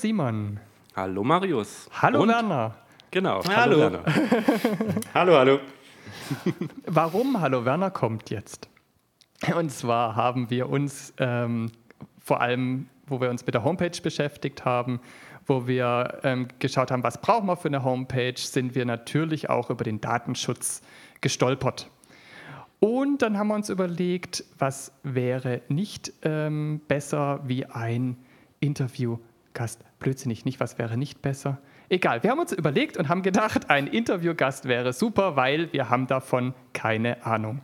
Hallo Simon. Hallo Marius. Hallo Und? Werner. Genau. Hallo. Hallo Werner. hallo, hallo. Warum Hallo Werner kommt jetzt? Und zwar haben wir uns ähm, vor allem, wo wir uns mit der Homepage beschäftigt haben, wo wir ähm, geschaut haben, was brauchen wir für eine Homepage, sind wir natürlich auch über den Datenschutz gestolpert. Und dann haben wir uns überlegt, was wäre nicht ähm, besser wie ein Interviewgast. Blödsinnig, nicht was wäre nicht besser. Egal, wir haben uns überlegt und haben gedacht, ein Interviewgast wäre super, weil wir haben davon keine Ahnung.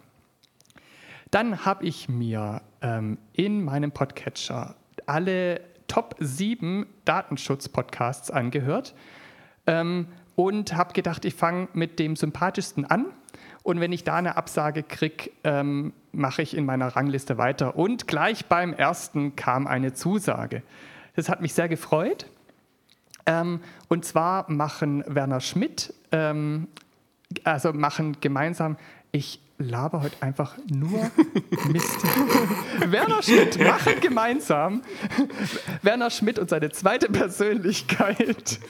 Dann habe ich mir ähm, in meinem Podcatcher alle Top 7 Datenschutz-Podcasts angehört ähm, und habe gedacht, ich fange mit dem sympathischsten an und wenn ich da eine Absage kriege, ähm, mache ich in meiner Rangliste weiter. Und gleich beim ersten kam eine Zusage. Das hat mich sehr gefreut. Ähm, und zwar machen Werner Schmidt, ähm, also machen gemeinsam, ich laber heute einfach nur Mist. Werner Schmidt machen gemeinsam. Werner Schmidt und seine zweite Persönlichkeit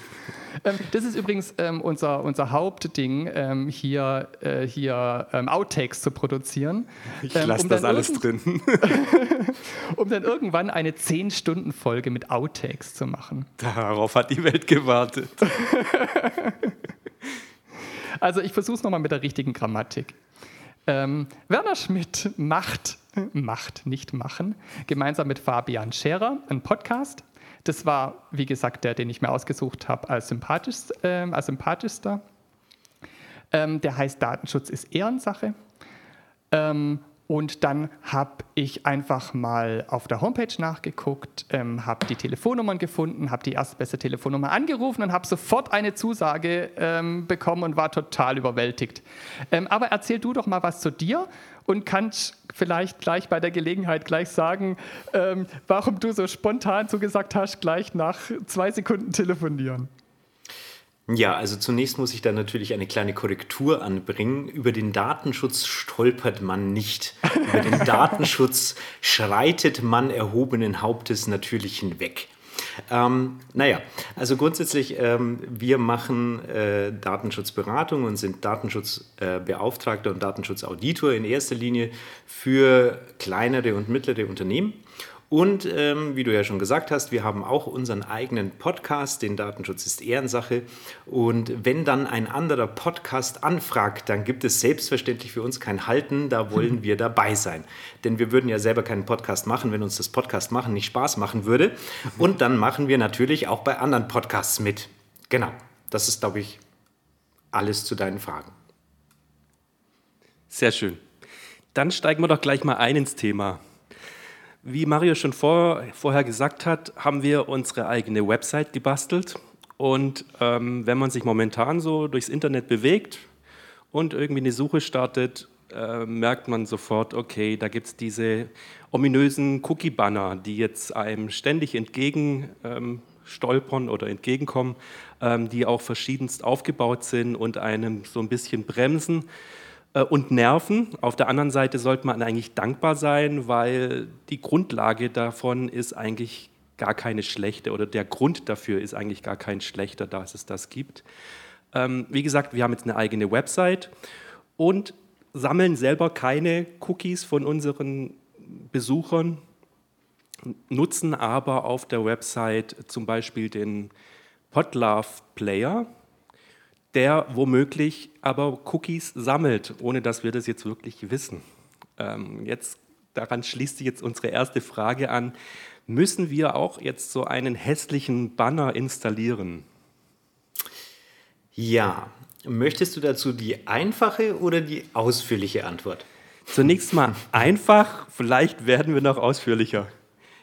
das ist übrigens ähm, unser, unser Hauptding, ähm, hier, äh, hier ähm, Outtakes zu produzieren. Ich ähm, lasse um das alles drin. um dann irgendwann eine 10-Stunden-Folge mit Outtakes zu machen. Darauf hat die Welt gewartet. also ich versuche es nochmal mit der richtigen Grammatik. Ähm, Werner Schmidt macht, macht, nicht machen, gemeinsam mit Fabian Scherer einen Podcast das war, wie gesagt, der, den ich mir ausgesucht habe als, sympathisch, äh, als sympathischster. Ähm, der heißt Datenschutz ist Ehrensache. Ähm, und dann habe ich einfach mal auf der Homepage nachgeguckt, ähm, habe die Telefonnummern gefunden, habe die erstbeste Telefonnummer angerufen und habe sofort eine Zusage ähm, bekommen und war total überwältigt. Ähm, aber erzähl du doch mal was zu dir und kannst vielleicht gleich bei der Gelegenheit gleich sagen, ähm, warum du so spontan zugesagt hast, gleich nach zwei Sekunden telefonieren. Ja, also zunächst muss ich da natürlich eine kleine Korrektur anbringen. Über den Datenschutz stolpert man nicht. Über den Datenschutz schreitet man erhobenen Hauptes natürlich hinweg. Ähm, naja, also grundsätzlich, ähm, wir machen äh, Datenschutzberatung und sind Datenschutzbeauftragter äh, und Datenschutzauditor in erster Linie für kleinere und mittlere Unternehmen. Und ähm, wie du ja schon gesagt hast, wir haben auch unseren eigenen Podcast, den Datenschutz ist Ehrensache. Und wenn dann ein anderer Podcast anfragt, dann gibt es selbstverständlich für uns kein Halten, da wollen wir dabei sein. Denn wir würden ja selber keinen Podcast machen, wenn uns das Podcast machen nicht Spaß machen würde. Und dann machen wir natürlich auch bei anderen Podcasts mit. Genau, das ist, glaube ich, alles zu deinen Fragen. Sehr schön. Dann steigen wir doch gleich mal ein ins Thema. Wie Mario schon vor, vorher gesagt hat, haben wir unsere eigene Website gebastelt. Und ähm, wenn man sich momentan so durchs Internet bewegt und irgendwie eine Suche startet, äh, merkt man sofort, okay, da gibt es diese ominösen Cookie-Banner, die jetzt einem ständig entgegen ähm, stolpern oder entgegenkommen, ähm, die auch verschiedenst aufgebaut sind und einem so ein bisschen bremsen. Äh, und nerven. Auf der anderen Seite sollte man eigentlich dankbar sein, weil die Grundlage davon ist eigentlich gar keine schlechte oder der Grund dafür ist eigentlich gar kein schlechter, dass es das gibt. Ähm, wie gesagt, wir haben jetzt eine eigene Website und sammeln selber keine Cookies von unseren Besuchern, nutzen aber auf der Website zum Beispiel den Podlove Player der womöglich aber Cookies sammelt, ohne dass wir das jetzt wirklich wissen. Ähm, jetzt daran schließt sich jetzt unsere erste Frage an. Müssen wir auch jetzt so einen hässlichen Banner installieren? Ja. Möchtest du dazu die einfache oder die ausführliche Antwort? Zunächst mal einfach, vielleicht werden wir noch ausführlicher.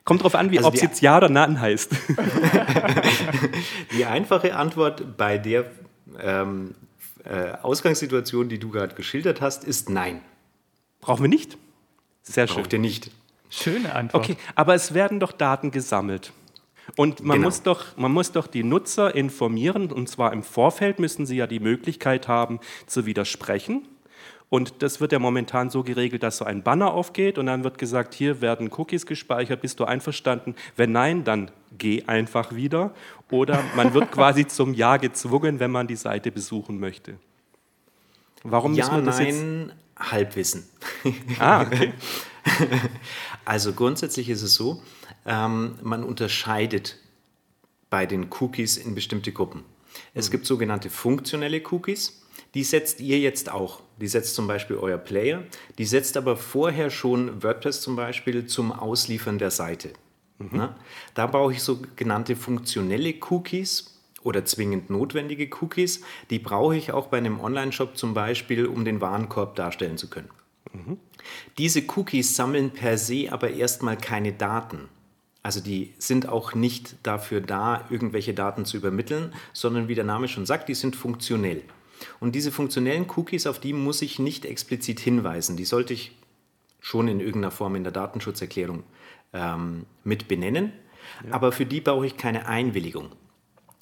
Kommt darauf an, wie also ob es jetzt Ja oder Nein heißt. die einfache Antwort bei der ähm, äh, Ausgangssituation, die du gerade geschildert hast, ist nein. Brauchen wir nicht? Sehr schön. Braucht ihr nicht. Schöne Antwort. Okay, aber es werden doch Daten gesammelt. Und man, genau. muss doch, man muss doch die Nutzer informieren, und zwar im Vorfeld müssen sie ja die Möglichkeit haben, zu widersprechen. Und das wird ja momentan so geregelt, dass so ein Banner aufgeht und dann wird gesagt, hier werden Cookies gespeichert, bist du einverstanden? Wenn nein, dann geh einfach wieder. Oder man wird quasi zum Ja gezwungen, wenn man die Seite besuchen möchte. Warum ja, muss man das nein, jetzt? Halbwissen. Ah, okay. also grundsätzlich ist es so, ähm, man unterscheidet bei den Cookies in bestimmte Gruppen. Es mhm. gibt sogenannte funktionelle Cookies. Die setzt ihr jetzt auch. Die setzt zum Beispiel euer Player. Die setzt aber vorher schon WordPress zum Beispiel zum Ausliefern der Seite. Mhm. Da brauche ich sogenannte funktionelle Cookies oder zwingend notwendige Cookies. Die brauche ich auch bei einem Online-Shop zum Beispiel, um den Warenkorb darstellen zu können. Mhm. Diese Cookies sammeln per se aber erstmal keine Daten. Also die sind auch nicht dafür da, irgendwelche Daten zu übermitteln, sondern wie der Name schon sagt, die sind funktionell. Und diese funktionellen Cookies, auf die muss ich nicht explizit hinweisen. Die sollte ich schon in irgendeiner Form in der Datenschutzerklärung ähm, mit benennen. Ja. Aber für die brauche ich keine Einwilligung.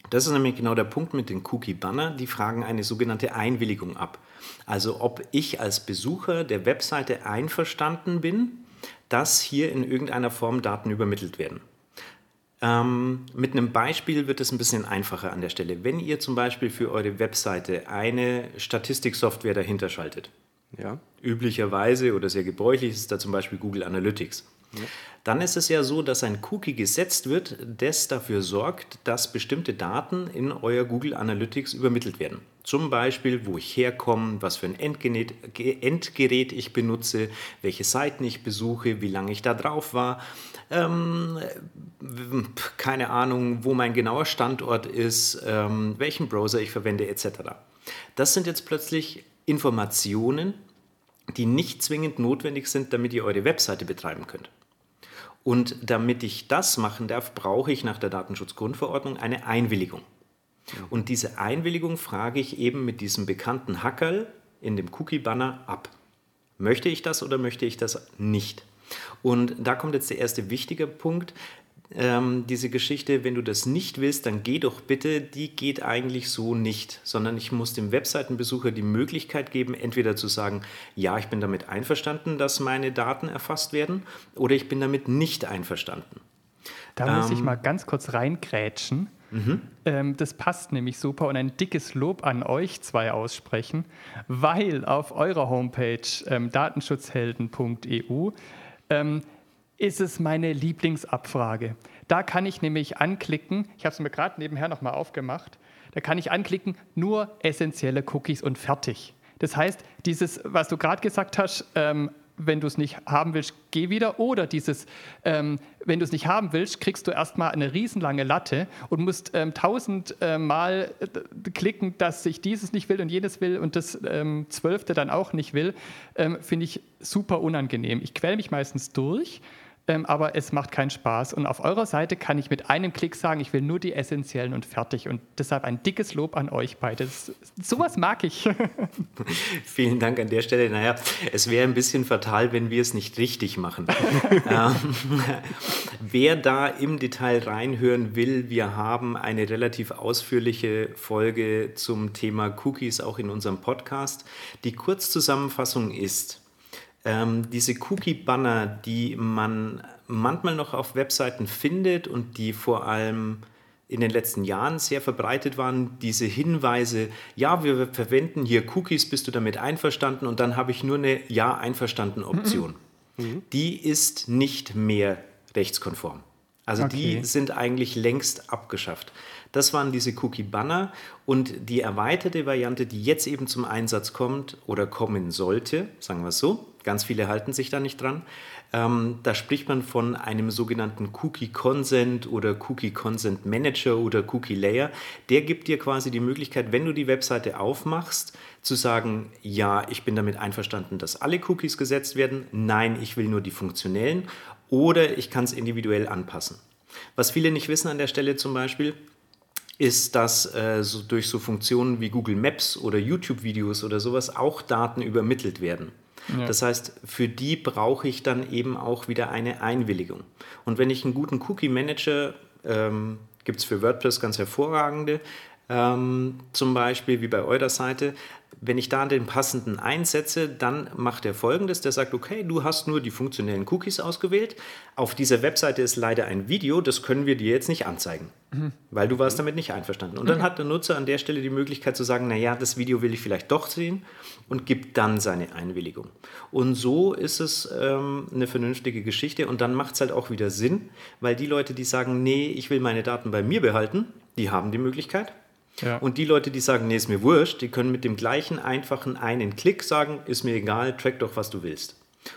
Das ist nämlich genau der Punkt mit den Cookie-Banner. Die fragen eine sogenannte Einwilligung ab. Also ob ich als Besucher der Webseite einverstanden bin, dass hier in irgendeiner Form Daten übermittelt werden. Ähm, mit einem Beispiel wird es ein bisschen einfacher an der Stelle. Wenn ihr zum Beispiel für eure Webseite eine Statistiksoftware dahinter schaltet, ja. üblicherweise oder sehr gebräuchlich ist da zum Beispiel Google Analytics. Dann ist es ja so, dass ein Cookie gesetzt wird, das dafür sorgt, dass bestimmte Daten in euer Google Analytics übermittelt werden. Zum Beispiel, wo ich herkomme, was für ein Endgerät, Endgerät ich benutze, welche Seiten ich besuche, wie lange ich da drauf war, ähm, keine Ahnung, wo mein genauer Standort ist, ähm, welchen Browser ich verwende, etc. Das sind jetzt plötzlich Informationen, die nicht zwingend notwendig sind, damit ihr eure Webseite betreiben könnt. Und damit ich das machen darf, brauche ich nach der Datenschutzgrundverordnung eine Einwilligung. Und diese Einwilligung frage ich eben mit diesem bekannten Hackerl in dem Cookie-Banner ab. Möchte ich das oder möchte ich das nicht? Und da kommt jetzt der erste wichtige Punkt ähm, diese Geschichte, wenn du das nicht willst, dann geh doch bitte, die geht eigentlich so nicht, sondern ich muss dem Webseitenbesucher die Möglichkeit geben, entweder zu sagen, ja, ich bin damit einverstanden, dass meine Daten erfasst werden, oder ich bin damit nicht einverstanden. Da ähm, muss ich ähm, mal ganz kurz reingrätschen. Mhm. Ähm, das passt nämlich super und ein dickes Lob an euch zwei aussprechen, weil auf eurer Homepage ähm, datenschutzhelden.eu ist es meine Lieblingsabfrage. Da kann ich nämlich anklicken, ich habe es mir gerade nebenher nochmal aufgemacht, da kann ich anklicken, nur essentielle Cookies und fertig. Das heißt, dieses, was du gerade gesagt hast, ähm, wenn du es nicht haben willst, geh wieder. Oder dieses, ähm, wenn du es nicht haben willst, kriegst du erstmal eine riesenlange Latte und musst ähm, tausendmal äh, klicken, dass ich dieses nicht will und jenes will und das ähm, zwölfte dann auch nicht will, ähm, finde ich super unangenehm. Ich quäle mich meistens durch ähm, aber es macht keinen Spaß. Und auf eurer Seite kann ich mit einem Klick sagen, ich will nur die essentiellen und fertig. Und deshalb ein dickes Lob an euch beide. Sowas mag ich. Vielen Dank an der Stelle. Naja, es wäre ein bisschen fatal, wenn wir es nicht richtig machen. ähm, wer da im Detail reinhören will, wir haben eine relativ ausführliche Folge zum Thema Cookies auch in unserem Podcast. Die Kurzzusammenfassung ist, ähm, diese Cookie-Banner, die man manchmal noch auf Webseiten findet und die vor allem in den letzten Jahren sehr verbreitet waren, diese Hinweise, ja, wir verwenden hier Cookies, bist du damit einverstanden? Und dann habe ich nur eine Ja einverstanden Option. Mhm. mhm. Die ist nicht mehr rechtskonform. Also okay. die sind eigentlich längst abgeschafft. Das waren diese Cookie-Banner und die erweiterte Variante, die jetzt eben zum Einsatz kommt oder kommen sollte, sagen wir es so, ganz viele halten sich da nicht dran, ähm, da spricht man von einem sogenannten Cookie Consent oder Cookie Consent Manager oder Cookie Layer. Der gibt dir quasi die Möglichkeit, wenn du die Webseite aufmachst, zu sagen, ja, ich bin damit einverstanden, dass alle Cookies gesetzt werden, nein, ich will nur die funktionellen oder ich kann es individuell anpassen. Was viele nicht wissen an der Stelle zum Beispiel, ist, dass äh, so durch so Funktionen wie Google Maps oder YouTube-Videos oder sowas auch Daten übermittelt werden. Das heißt, für die brauche ich dann eben auch wieder eine Einwilligung. Und wenn ich einen guten Cookie-Manager, ähm, gibt es für WordPress ganz hervorragende, ähm, zum Beispiel wie bei eurer Seite, wenn ich da den passenden einsetze, dann macht er folgendes: Der sagt, okay, du hast nur die funktionellen Cookies ausgewählt. Auf dieser Webseite ist leider ein Video, das können wir dir jetzt nicht anzeigen, mhm. weil du warst damit nicht einverstanden. Und dann hat der Nutzer an der Stelle die Möglichkeit zu sagen: Naja, das Video will ich vielleicht doch sehen und gibt dann seine Einwilligung. Und so ist es ähm, eine vernünftige Geschichte und dann macht es halt auch wieder Sinn, weil die Leute, die sagen: Nee, ich will meine Daten bei mir behalten, die haben die Möglichkeit. Ja. Und die Leute, die sagen, nee, ist mir wurscht, die können mit dem gleichen einfachen einen Klick sagen, ist mir egal, track doch, was du willst.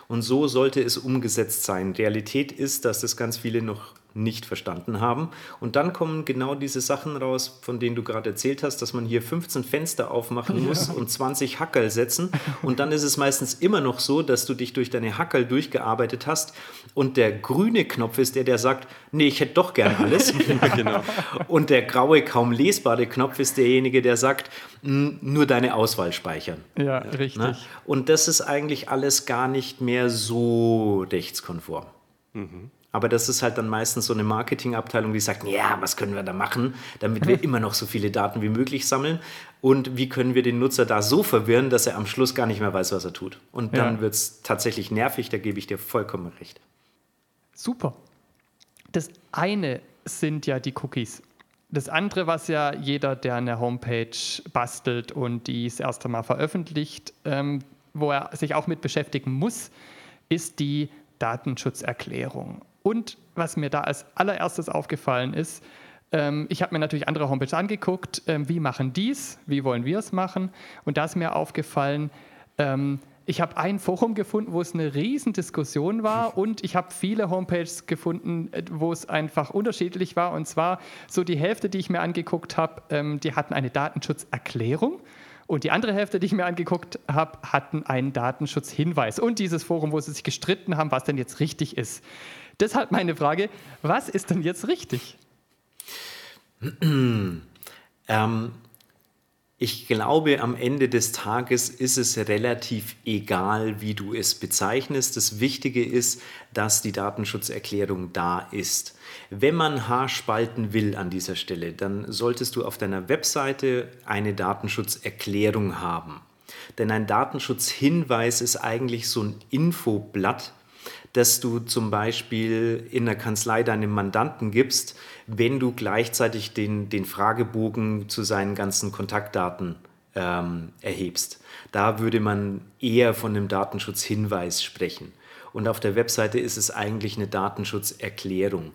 Und so sollte es umgesetzt sein. Realität ist, dass das ganz viele noch nicht verstanden haben. Und dann kommen genau diese Sachen raus, von denen du gerade erzählt hast, dass man hier 15 Fenster aufmachen muss ja. und 20 Hackerl setzen. Und dann ist es meistens immer noch so, dass du dich durch deine Hackerl durchgearbeitet hast und der grüne Knopf ist der, der sagt, nee, ich hätte doch gern alles. ja, genau. Und der graue, kaum lesbare Knopf ist derjenige, der sagt, nur deine Auswahl speichern. Ja, richtig. Ne? Und das ist eigentlich alles gar nicht mehr so rechtskonform. Mhm. Aber das ist halt dann meistens so eine Marketingabteilung, die sagt, ja, was können wir da machen, damit wir immer noch so viele Daten wie möglich sammeln und wie können wir den Nutzer da so verwirren, dass er am Schluss gar nicht mehr weiß, was er tut. Und dann ja. wird es tatsächlich nervig, da gebe ich dir vollkommen recht. Super. Das eine sind ja die Cookies. Das andere, was ja jeder, der eine Homepage bastelt und die das erste Mal veröffentlicht, ähm, wo er sich auch mit beschäftigen muss, ist die Datenschutzerklärung. Und was mir da als allererstes aufgefallen ist, ähm, ich habe mir natürlich andere Homepages angeguckt, ähm, wie machen dies, wie wollen wir es machen. Und da ist mir aufgefallen, ähm, ich habe ein Forum gefunden, wo es eine Riesendiskussion war und ich habe viele Homepages gefunden, äh, wo es einfach unterschiedlich war. Und zwar so die Hälfte, die ich mir angeguckt habe, ähm, die hatten eine Datenschutzerklärung. Und die andere Hälfte, die ich mir angeguckt habe, hatten einen Datenschutzhinweis. Und dieses Forum, wo sie sich gestritten haben, was denn jetzt richtig ist. Deshalb meine Frage, was ist denn jetzt richtig? ähm, ich glaube, am Ende des Tages ist es relativ egal, wie du es bezeichnest. Das Wichtige ist, dass die Datenschutzerklärung da ist. Wenn man Haarspalten will an dieser Stelle, dann solltest du auf deiner Webseite eine Datenschutzerklärung haben. Denn ein Datenschutzhinweis ist eigentlich so ein Infoblatt, dass du zum Beispiel in der Kanzlei deinem Mandanten gibst, wenn du gleichzeitig den, den Fragebogen zu seinen ganzen Kontaktdaten ähm, erhebst. Da würde man eher von einem Datenschutzhinweis sprechen. Und auf der Webseite ist es eigentlich eine Datenschutzerklärung.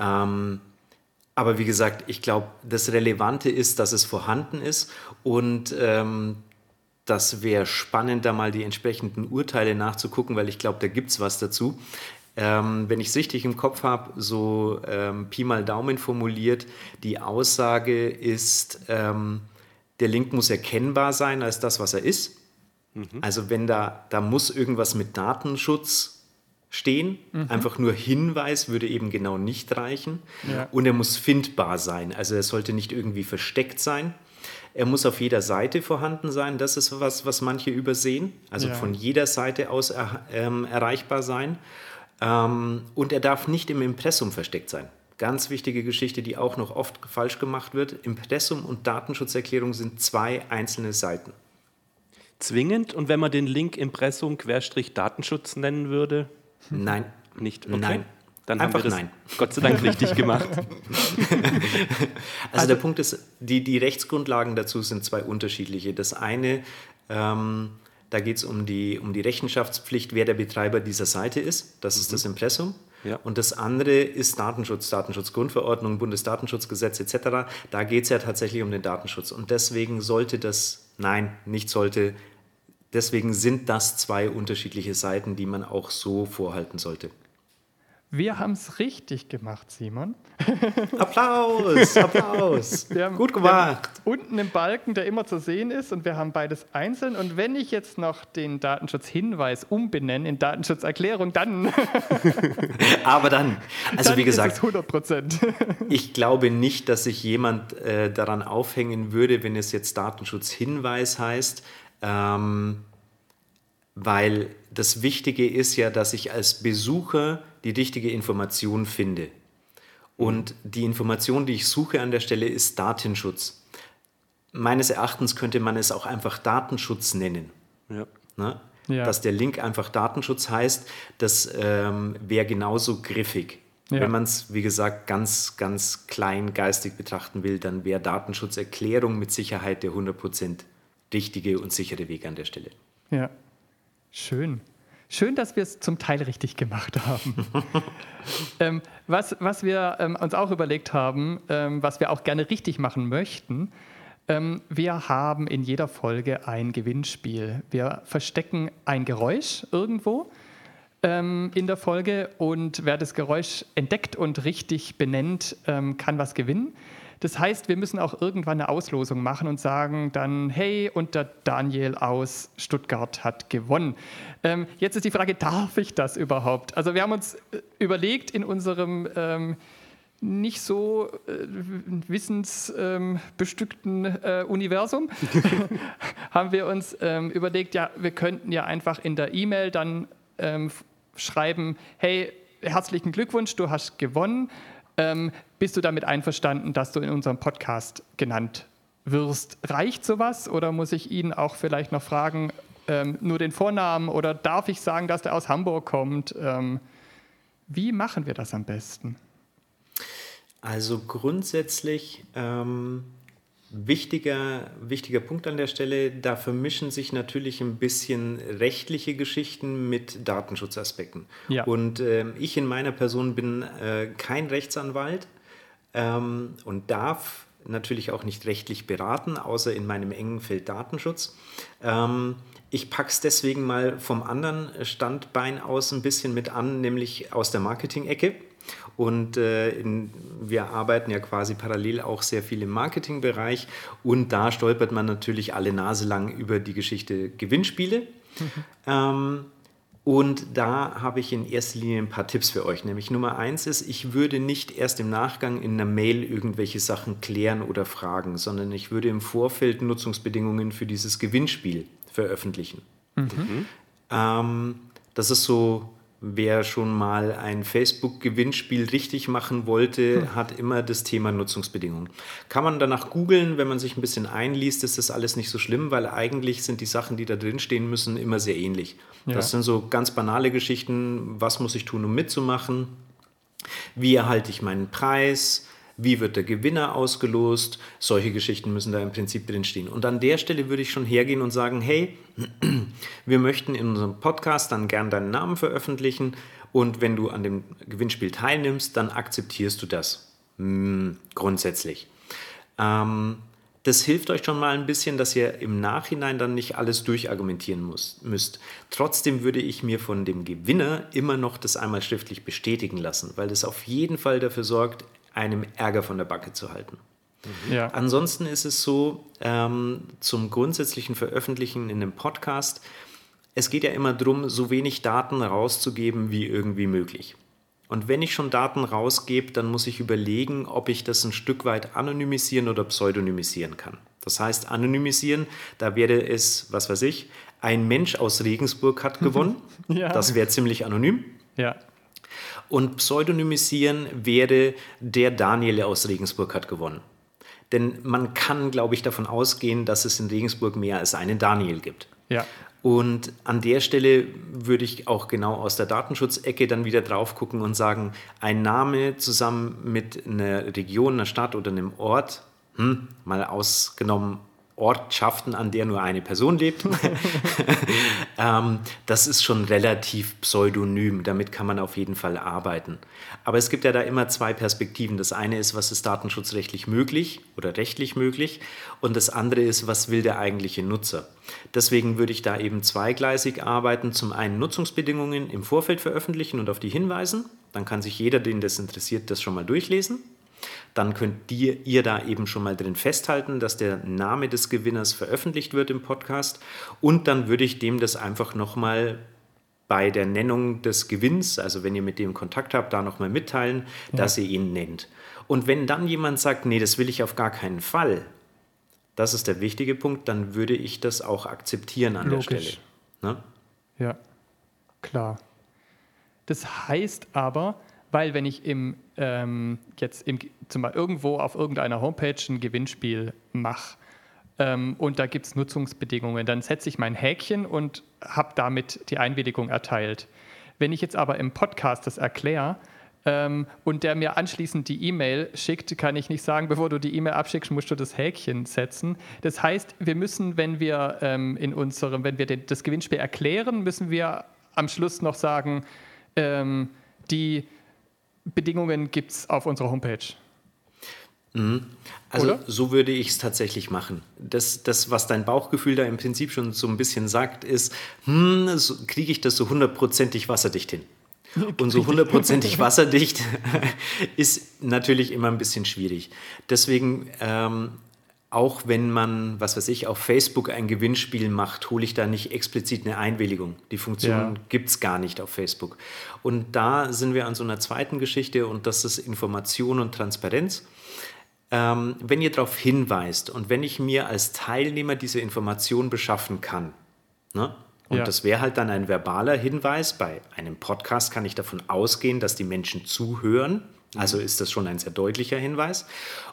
Ähm, aber wie gesagt, ich glaube, das Relevante ist, dass es vorhanden ist und ähm, das wäre spannend, da mal die entsprechenden Urteile nachzugucken, weil ich glaube, da gibt es was dazu. Ähm, wenn ich es richtig im Kopf habe, so ähm, Pi mal Daumen formuliert, die Aussage ist, ähm, der Link muss erkennbar sein als das, was er ist. Mhm. Also wenn da, da muss irgendwas mit Datenschutz stehen, mhm. einfach nur Hinweis würde eben genau nicht reichen. Ja. Und er muss findbar sein, also er sollte nicht irgendwie versteckt sein. Er muss auf jeder Seite vorhanden sein. Das ist was, was manche übersehen. Also ja. von jeder Seite aus er, ähm, erreichbar sein. Ähm, und er darf nicht im Impressum versteckt sein. Ganz wichtige Geschichte, die auch noch oft falsch gemacht wird. Impressum und Datenschutzerklärung sind zwei einzelne Seiten. Zwingend? Und wenn man den Link Impressum Querstrich Datenschutz nennen würde? Nein. Nicht? Okay. Nein. Dann Einfach haben wir das nein. Gott sei Dank richtig gemacht. also, also, der Punkt ist, die, die Rechtsgrundlagen dazu sind zwei unterschiedliche. Das eine, ähm, da geht es um die, um die Rechenschaftspflicht, wer der Betreiber dieser Seite ist. Das mhm. ist das Impressum. Ja. Und das andere ist Datenschutz, Datenschutzgrundverordnung, Bundesdatenschutzgesetz etc. Da geht es ja tatsächlich um den Datenschutz. Und deswegen sollte das, nein, nicht sollte, deswegen sind das zwei unterschiedliche Seiten, die man auch so vorhalten sollte. Wir haben es richtig gemacht, Simon. Applaus, Applaus. Haben, Gut gemacht. unten im Balken, der immer zu sehen ist, und wir haben beides einzeln. Und wenn ich jetzt noch den Datenschutzhinweis umbenenne in Datenschutzerklärung, dann. Aber dann, also dann wie gesagt, ist es 100 Prozent. ich glaube nicht, dass sich jemand äh, daran aufhängen würde, wenn es jetzt Datenschutzhinweis heißt. Ähm, weil das Wichtige ist ja, dass ich als Besucher die richtige Information finde. Und die Information, die ich suche an der Stelle, ist Datenschutz. meines Erachtens könnte man es auch einfach Datenschutz nennen. Ja. Ne? Ja. Dass der Link einfach Datenschutz heißt, das ähm, wäre genauso griffig. Ja. Wenn man es, wie gesagt, ganz, ganz klein geistig betrachten will, dann wäre Datenschutzerklärung mit Sicherheit der 100% richtige und sichere Weg an der Stelle. Ja. Schön. Schön, dass wir es zum Teil richtig gemacht haben. ähm, was, was wir ähm, uns auch überlegt haben, ähm, was wir auch gerne richtig machen möchten, ähm, wir haben in jeder Folge ein Gewinnspiel. Wir verstecken ein Geräusch irgendwo ähm, in der Folge und wer das Geräusch entdeckt und richtig benennt, ähm, kann was gewinnen. Das heißt, wir müssen auch irgendwann eine Auslosung machen und sagen dann, hey, und der Daniel aus Stuttgart hat gewonnen. Ähm, jetzt ist die Frage, darf ich das überhaupt? Also wir haben uns äh, überlegt in unserem ähm, nicht so äh, wissensbestückten äh, Universum, haben wir uns ähm, überlegt, ja, wir könnten ja einfach in der E-Mail dann ähm, schreiben, hey, herzlichen Glückwunsch, du hast gewonnen. Bist du damit einverstanden, dass du in unserem Podcast genannt wirst? Reicht sowas oder muss ich ihn auch vielleicht noch fragen, ähm, nur den Vornamen oder darf ich sagen, dass der aus Hamburg kommt? Ähm, wie machen wir das am besten? Also grundsätzlich ähm, wichtiger, wichtiger Punkt an der Stelle, da vermischen sich natürlich ein bisschen rechtliche Geschichten mit Datenschutzaspekten. Ja. Und ähm, ich in meiner Person bin äh, kein Rechtsanwalt ähm, und darf natürlich auch nicht rechtlich beraten, außer in meinem engen Feld Datenschutz. Ähm, ich packe es deswegen mal vom anderen Standbein aus ein bisschen mit an, nämlich aus der Marketing-Ecke. Und äh, in, wir arbeiten ja quasi parallel auch sehr viel im Marketingbereich. Und da stolpert man natürlich alle Nase lang über die Geschichte Gewinnspiele. Ähm, und da habe ich in erster Linie ein paar Tipps für euch. Nämlich Nummer eins ist, ich würde nicht erst im Nachgang in einer Mail irgendwelche Sachen klären oder fragen, sondern ich würde im Vorfeld Nutzungsbedingungen für dieses Gewinnspiel veröffentlichen. Ähm, das ist so, wer schon mal ein Facebook-Gewinnspiel richtig machen wollte, hat immer das Thema Nutzungsbedingungen. Kann man danach googeln, wenn man sich ein bisschen einliest, ist das alles nicht so schlimm, weil eigentlich sind die Sachen, die da drin stehen müssen, immer sehr ähnlich. Ja. Das sind so ganz banale Geschichten, was muss ich tun, um mitzumachen, wie erhalte ich meinen Preis, wie wird der Gewinner ausgelost, solche Geschichten müssen da im Prinzip drinstehen. Und an der Stelle würde ich schon hergehen und sagen, hey, wir möchten in unserem Podcast dann gern deinen Namen veröffentlichen und wenn du an dem Gewinnspiel teilnimmst, dann akzeptierst du das Hm, grundsätzlich. Ähm, das hilft euch schon mal ein bisschen, dass ihr im Nachhinein dann nicht alles durchargumentieren muss, müsst. Trotzdem würde ich mir von dem Gewinner immer noch das einmal schriftlich bestätigen lassen, weil das auf jeden Fall dafür sorgt, einem Ärger von der Backe zu halten. Ja. Ansonsten ist es so, ähm, zum grundsätzlichen Veröffentlichen in einem Podcast, es geht ja immer darum, so wenig Daten rauszugeben wie irgendwie möglich. Und wenn ich schon Daten rausgebe, dann muss ich überlegen, ob ich das ein Stück weit anonymisieren oder pseudonymisieren kann. Das heißt, anonymisieren, da wäre es, was weiß ich, ein Mensch aus Regensburg hat gewonnen. Ja. Das wäre ziemlich anonym. Ja. Und pseudonymisieren wäre der Daniel aus Regensburg hat gewonnen. Denn man kann, glaube ich, davon ausgehen, dass es in Regensburg mehr als einen Daniel gibt. Ja. Und an der Stelle würde ich auch genau aus der Datenschutzecke dann wieder drauf gucken und sagen, ein Name zusammen mit einer Region, einer Stadt oder einem Ort, hm, mal ausgenommen Ortschaften, an der nur eine Person lebt, ähm, das ist schon relativ pseudonym. Damit kann man auf jeden Fall arbeiten. Aber es gibt ja da immer zwei Perspektiven. Das eine ist, was ist datenschutzrechtlich möglich oder rechtlich möglich? Und das andere ist, was will der eigentliche Nutzer? Deswegen würde ich da eben zweigleisig arbeiten. Zum einen Nutzungsbedingungen im Vorfeld veröffentlichen und auf die hinweisen. Dann kann sich jeder, den das interessiert, das schon mal durchlesen. Dann könnt ihr, ihr da eben schon mal drin festhalten, dass der Name des Gewinners veröffentlicht wird im Podcast. Und dann würde ich dem das einfach nochmal bei der Nennung des Gewinns, also wenn ihr mit dem Kontakt habt, da nochmal mitteilen, dass ihr ihn nennt. Und wenn dann jemand sagt, nee, das will ich auf gar keinen Fall, das ist der wichtige Punkt, dann würde ich das auch akzeptieren an Logisch. der Stelle. Ne? Ja, klar. Das heißt aber, weil wenn ich im, ähm, jetzt im, zum Beispiel irgendwo auf irgendeiner Homepage ein Gewinnspiel mache, ähm, und da gibt es Nutzungsbedingungen. Dann setze ich mein Häkchen und habe damit die Einwilligung erteilt. Wenn ich jetzt aber im Podcast das erkläre, ähm, und der mir anschließend die E-Mail schickt, kann ich nicht sagen, bevor du die E-Mail abschickst, musst du das Häkchen setzen. Das heißt, wir müssen, wenn wir ähm, in unserem, wenn wir den, das Gewinnspiel erklären, müssen wir am Schluss noch sagen, ähm, die Bedingungen gibt es auf unserer Homepage. Mhm. Also Oder? so würde ich es tatsächlich machen. Das, das, was dein Bauchgefühl da im Prinzip schon so ein bisschen sagt, ist, hm, so, kriege ich das so hundertprozentig wasserdicht hin? Und so hundertprozentig wasserdicht ist natürlich immer ein bisschen schwierig. Deswegen, ähm, auch wenn man, was weiß ich, auf Facebook ein Gewinnspiel macht, hole ich da nicht explizit eine Einwilligung. Die Funktion ja. gibt es gar nicht auf Facebook. Und da sind wir an so einer zweiten Geschichte und das ist Information und Transparenz. Ähm, wenn ihr darauf hinweist und wenn ich mir als Teilnehmer diese Information beschaffen kann, ne, und ja. das wäre halt dann ein verbaler Hinweis. Bei einem Podcast kann ich davon ausgehen, dass die Menschen zuhören. Also ist das schon ein sehr deutlicher Hinweis.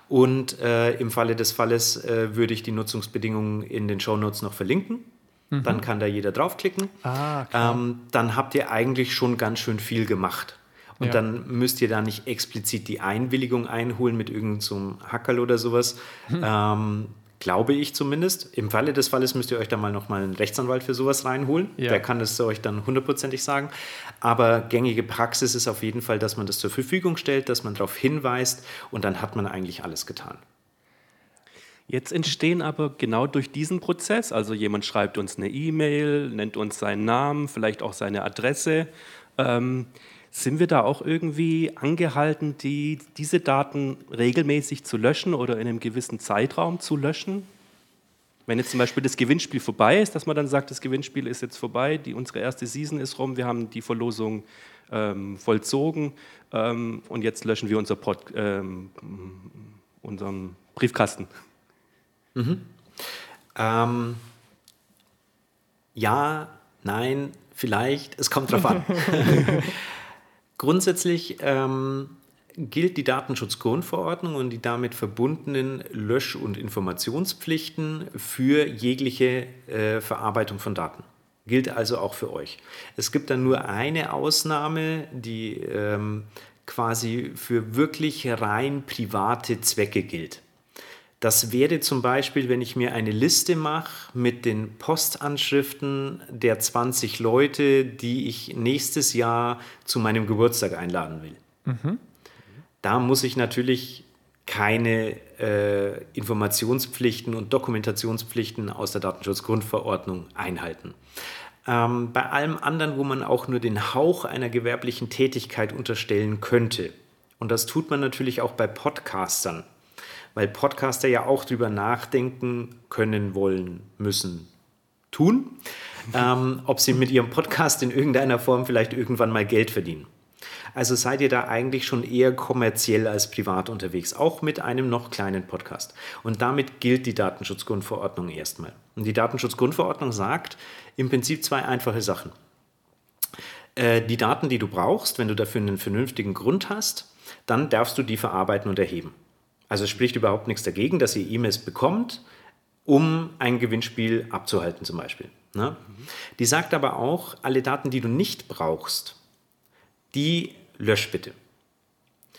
Und äh, im Falle des Falles äh, würde ich die Nutzungsbedingungen in den Shownotes noch verlinken. Mhm. Dann kann da jeder draufklicken. Ah, ähm, dann habt ihr eigentlich schon ganz schön viel gemacht. Und ja. dann müsst ihr da nicht explizit die Einwilligung einholen mit irgendeinem so Hackerl oder sowas. Hm. Ähm, Glaube ich zumindest. Im Falle des Falles müsst ihr euch da mal nochmal einen Rechtsanwalt für sowas reinholen. Ja. Der kann es euch dann hundertprozentig sagen. Aber gängige Praxis ist auf jeden Fall, dass man das zur Verfügung stellt, dass man darauf hinweist und dann hat man eigentlich alles getan. Jetzt entstehen aber genau durch diesen Prozess, also jemand schreibt uns eine E-Mail, nennt uns seinen Namen, vielleicht auch seine Adresse, ähm, sind wir da auch irgendwie angehalten, die, diese Daten regelmäßig zu löschen oder in einem gewissen Zeitraum zu löschen? Wenn jetzt zum Beispiel das Gewinnspiel vorbei ist, dass man dann sagt, das Gewinnspiel ist jetzt vorbei, die, unsere erste Season ist rum, wir haben die Verlosung ähm, vollzogen ähm, und jetzt löschen wir unser Pod, ähm, unseren Briefkasten. Mhm. Ähm, ja, nein, vielleicht, es kommt drauf an. Grundsätzlich ähm, gilt die Datenschutzgrundverordnung und die damit verbundenen Lösch- und Informationspflichten für jegliche äh, Verarbeitung von Daten. Gilt also auch für euch. Es gibt dann nur eine Ausnahme, die ähm, quasi für wirklich rein private Zwecke gilt. Das wäre zum Beispiel, wenn ich mir eine Liste mache mit den Postanschriften der 20 Leute, die ich nächstes Jahr zu meinem Geburtstag einladen will. Mhm. Da muss ich natürlich keine äh, Informationspflichten und Dokumentationspflichten aus der Datenschutzgrundverordnung einhalten. Ähm, bei allem anderen, wo man auch nur den Hauch einer gewerblichen Tätigkeit unterstellen könnte, und das tut man natürlich auch bei Podcastern, weil Podcaster ja auch drüber nachdenken können, wollen, müssen, tun, ähm, ob sie mit ihrem Podcast in irgendeiner Form vielleicht irgendwann mal Geld verdienen. Also seid ihr da eigentlich schon eher kommerziell als privat unterwegs, auch mit einem noch kleinen Podcast. Und damit gilt die Datenschutzgrundverordnung erstmal. Und die Datenschutzgrundverordnung sagt im Prinzip zwei einfache Sachen. Äh, die Daten, die du brauchst, wenn du dafür einen vernünftigen Grund hast, dann darfst du die verarbeiten und erheben. Also spricht überhaupt nichts dagegen, dass ihr E-Mails bekommt, um ein Gewinnspiel abzuhalten zum Beispiel. Ne? Die sagt aber auch, alle Daten, die du nicht brauchst, die lösch bitte.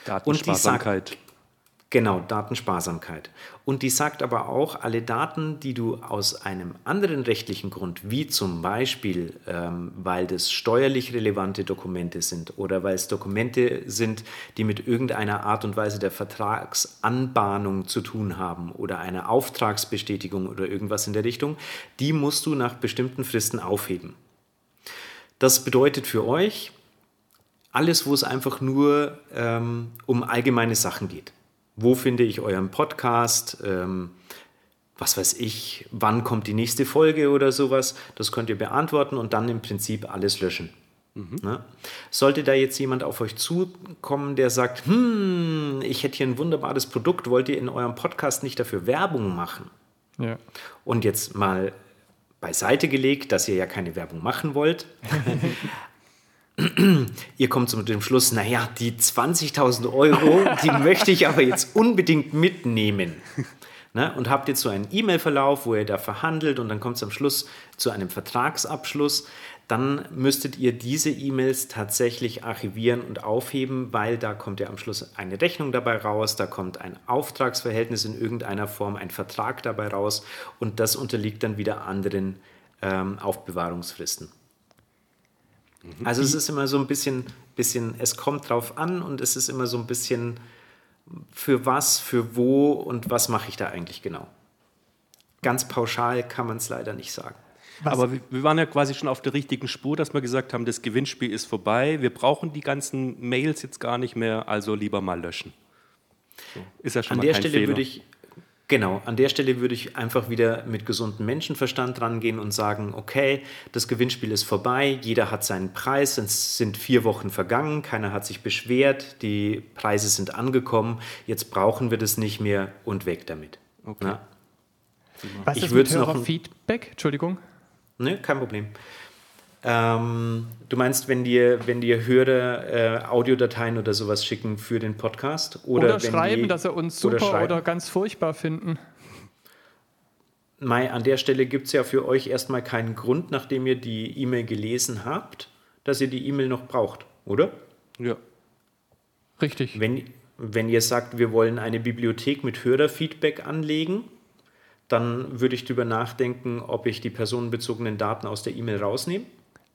Datensparsamkeit. Und die sagt, Genau, Datensparsamkeit. Und die sagt aber auch, alle Daten, die du aus einem anderen rechtlichen Grund, wie zum Beispiel, ähm, weil das steuerlich relevante Dokumente sind oder weil es Dokumente sind, die mit irgendeiner Art und Weise der Vertragsanbahnung zu tun haben oder einer Auftragsbestätigung oder irgendwas in der Richtung, die musst du nach bestimmten Fristen aufheben. Das bedeutet für euch, alles, wo es einfach nur ähm, um allgemeine Sachen geht wo finde ich euren Podcast, ähm, was weiß ich, wann kommt die nächste Folge oder sowas. Das könnt ihr beantworten und dann im Prinzip alles löschen. Mhm. Ne? Sollte da jetzt jemand auf euch zukommen, der sagt, hm, ich hätte hier ein wunderbares Produkt, wollt ihr in eurem Podcast nicht dafür Werbung machen? Ja. Und jetzt mal beiseite gelegt, dass ihr ja keine Werbung machen wollt. Ihr kommt zu dem Schluss, naja, die 20.000 Euro, die möchte ich aber jetzt unbedingt mitnehmen. Ne? Und habt jetzt so einen E-Mail-Verlauf, wo ihr da verhandelt und dann kommt es am Schluss zu einem Vertragsabschluss, dann müsstet ihr diese E-Mails tatsächlich archivieren und aufheben, weil da kommt ja am Schluss eine Rechnung dabei raus, da kommt ein Auftragsverhältnis in irgendeiner Form, ein Vertrag dabei raus und das unterliegt dann wieder anderen ähm, Aufbewahrungsfristen. Mhm. Also es ist immer so ein bisschen, bisschen, es kommt drauf an und es ist immer so ein bisschen für was, für wo und was mache ich da eigentlich genau. Ganz pauschal kann man es leider nicht sagen. Was? Aber wir waren ja quasi schon auf der richtigen Spur, dass wir gesagt haben, das Gewinnspiel ist vorbei. Wir brauchen die ganzen Mails jetzt gar nicht mehr, also lieber mal löschen. So. Ist ja schon an mal der kein Stelle Fehler. würde ich Genau, an der Stelle würde ich einfach wieder mit gesundem Menschenverstand rangehen und sagen, okay, das Gewinnspiel ist vorbei, jeder hat seinen Preis, es sind vier Wochen vergangen, keiner hat sich beschwert, die Preise sind angekommen, jetzt brauchen wir das nicht mehr und weg damit. Okay. Na? Was ich ist mit Hörerfeedback? Entschuldigung. Ne, kein Problem. Ähm, du meinst, wenn dir, wenn dir Hörer äh, Audiodateien oder sowas schicken für den Podcast? Oder, oder schreiben, die, dass sie uns super oder, oder, ganz furchtbar finden. Mai, an der Stelle gibt es ja für euch erstmal keinen Grund, nachdem ihr die E-Mail gelesen habt, dass ihr die E-Mail noch braucht, oder? Ja. Richtig. Wenn, wenn ihr sagt, wir wollen eine Bibliothek mit Hörerfeedback anlegen, dann würde ich darüber nachdenken, ob ich die personenbezogenen Daten aus der E-Mail rausnehme.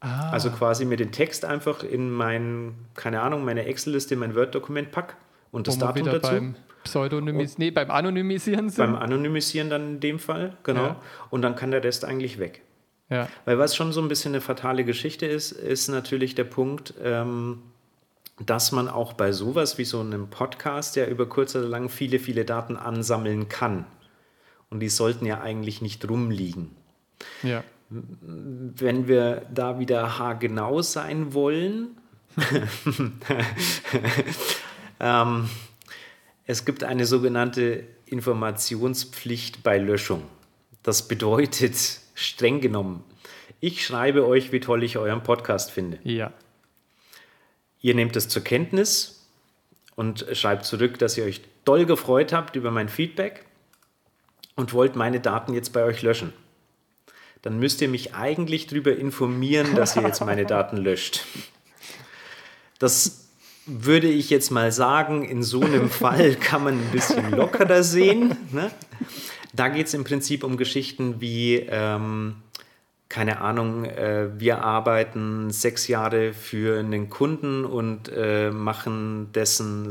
Ah. Also quasi mir den Text einfach in mein, keine Ahnung, meine Excel-Liste, in mein Word-Dokument pack und das Datum dazu. Beim Pseudonymis nee, beim Anonymisieren sind. Beim Anonymisieren dann in dem Fall, genau. Ja. Und dann kann der Rest eigentlich weg. Ja. Weil was schon so ein bisschen eine fatale Geschichte ist, ist natürlich der Punkt, ähm, dass man auch bei sowas wie so einem Podcast ja über kurz oder lang viele, viele Daten ansammeln kann und die sollten ja eigentlich nicht rumliegen. Ja. Wenn wir da wieder haargenau sein wollen, ähm, es gibt eine sogenannte Informationspflicht bei Löschung. Das bedeutet, streng genommen, ich schreibe euch, wie toll ich euren Podcast finde. Ja. Ihr nehmt es zur Kenntnis und schreibt zurück, dass ihr euch doll gefreut habt über mein Feedback und wollt meine Daten jetzt bei euch löschen, dann müsst ihr mich eigentlich darüber informieren, dass ihr jetzt meine Daten löscht. Das würde ich jetzt mal sagen, in so einem Fall kann man ein bisschen lockerer sehen. Ne? Da geht es im Prinzip um Geschichten wie, ähm, keine Ahnung, äh, wir arbeiten sechs Jahre für einen Kunden und äh, machen dessen,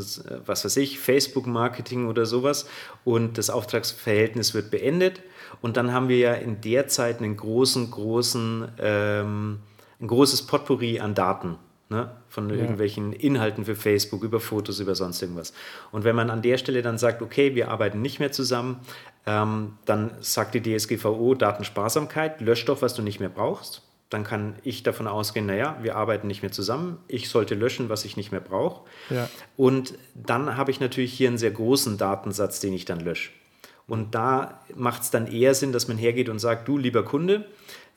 was weiß ich, Facebook-Marketing oder sowas und das Auftragsverhältnis wird beendet und dann haben wir ja in der Zeit einen großen, großen, ähm, ein großes Potpourri an Daten. Ne, von ja. irgendwelchen Inhalten für Facebook, über Fotos, über sonst irgendwas. Und wenn man an der Stelle dann sagt, okay, wir arbeiten nicht mehr zusammen, ähm, dann sagt die DSGVO Datensparsamkeit, lösch doch, was du nicht mehr brauchst. Dann kann ich davon ausgehen, naja, wir arbeiten nicht mehr zusammen, ich sollte löschen, was ich nicht mehr brauche. Ja. Und dann habe ich natürlich hier einen sehr großen Datensatz, den ich dann lösche. Und da macht es dann eher Sinn, dass man hergeht und sagt, du lieber Kunde,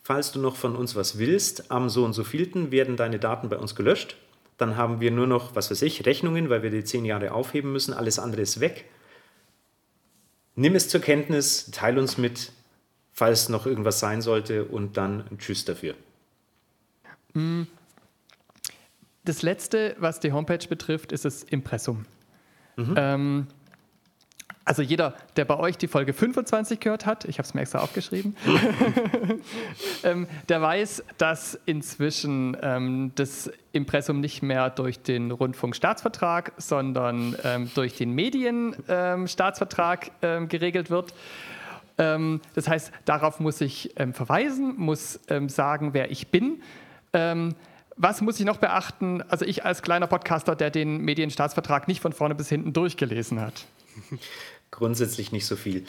falls du noch von uns was willst, am so und so vielten werden deine Daten bei uns gelöscht. Dann haben wir nur noch, was weiß ich, Rechnungen, weil wir die zehn Jahre aufheben müssen. Alles andere ist weg. Nimm es zur Kenntnis, teile uns mit, falls noch irgendwas sein sollte und dann Tschüss dafür. Mm. Das letzte, was die Homepage betrifft, ist das Impressum. Mhm. Ähm, also jeder, der bei euch die Folge 25 gehört hat, ich habe es mir extra aufgeschrieben, ähm, der weiß, dass inzwischen ähm, das Impressum nicht mehr durch den Rundfunkstaatsvertrag, sondern ähm, durch den Medienstaatsvertrag ähm, geregelt wird. Ähm, das heißt, darauf muss ich ähm, verweisen, muss sagen, wer ich bin. Was muss ich noch beachten? Also ich als kleiner Podcaster, der den Medienstaatsvertrag nicht von vorne bis hinten durchgelesen hat. grundsätzlich nicht so viel.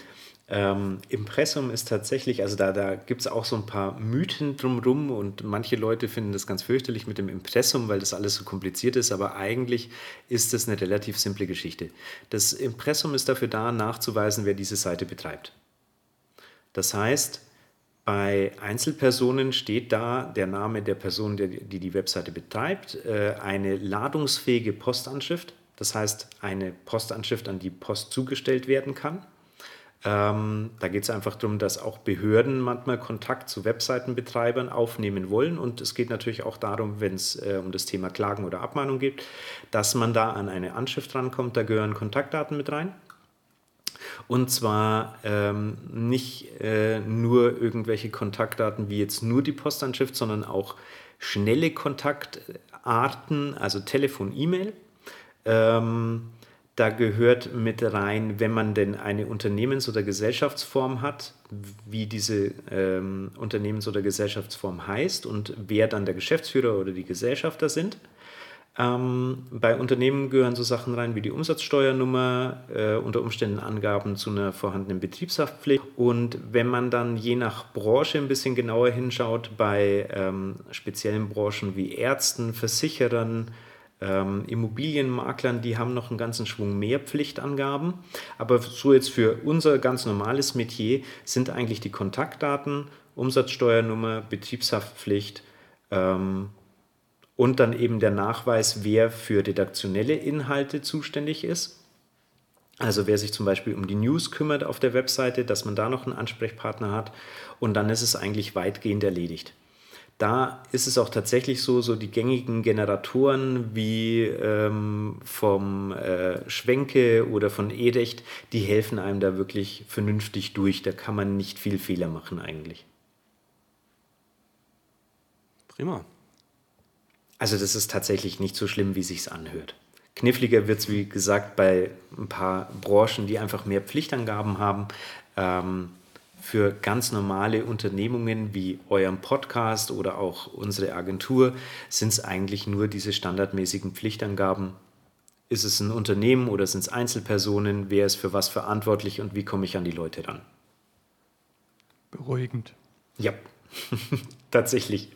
Ähm, Impressum ist tatsächlich, also da, da gibt es auch so ein paar Mythen drumherum und manche Leute finden das ganz fürchterlich mit dem Impressum, weil das alles so kompliziert ist, aber eigentlich ist das eine relativ simple Geschichte. Das Impressum ist dafür da, nachzuweisen, wer diese Seite betreibt. Das heißt, bei Einzelpersonen steht da der Name der Person, die die Webseite betreibt, äh, eine ladungsfähige Postanschrift das heißt eine Postanschrift, an die Post zugestellt werden kann. Ähm, da geht es einfach darum, dass auch Behörden manchmal Kontakt zu Webseitenbetreibern aufnehmen wollen. Und es geht natürlich auch darum, wenn es äh, um das Thema Klagen oder Abmahnung geht, dass man da an eine Anschrift rankommt. Da gehören Kontaktdaten mit rein. Und zwar ähm, nicht äh, nur irgendwelche Kontaktdaten wie jetzt nur die Postanschrift, sondern auch schnelle Kontaktarten, also Telefon, E-Mail. Ähm, da gehört mit rein, wenn man denn eine Unternehmens- oder Gesellschaftsform hat, wie diese ähm, Unternehmens- oder Gesellschaftsform heißt und wer dann der Geschäftsführer oder die Gesellschafter sind. Ähm, bei Unternehmen gehören so Sachen rein wie die Umsatzsteuernummer, äh, unter Umständen Angaben zu einer vorhandenen Betriebshaftpflicht. Und wenn man dann je nach Branche ein bisschen genauer hinschaut, bei ähm, speziellen Branchen wie Ärzten, Versicherern, ähm, Immobilienmaklern, die haben noch einen ganzen Schwung mehr Pflichtangaben. Aber so jetzt für unser ganz normales Metier sind eigentlich die Kontaktdaten, Umsatzsteuernummer, Betriebshaftpflicht ähm, und dann eben der Nachweis, wer für redaktionelle Inhalte zuständig ist. Also wer sich zum Beispiel um die News kümmert auf der Webseite, dass man da noch einen Ansprechpartner hat und dann ist es eigentlich weitgehend erledigt. Da ist es auch tatsächlich so, so die gängigen Generatoren wie ähm, vom äh, Schwenke oder von Edecht, die helfen einem da wirklich vernünftig durch. Da kann man nicht viel Fehler machen eigentlich. Prima. Also das ist tatsächlich nicht so schlimm, wie sich's anhört. Kniffliger wird es, wie gesagt, bei ein paar Branchen, die einfach mehr Pflichtangaben haben. Ähm, für ganz normale Unternehmungen wie eurem Podcast oder auch unsere Agentur sind es eigentlich nur diese standardmäßigen Pflichtangaben. Ist es ein Unternehmen oder sind es Einzelpersonen? Wer ist für was verantwortlich und wie komme ich an die Leute ran? Beruhigend. Ja, tatsächlich.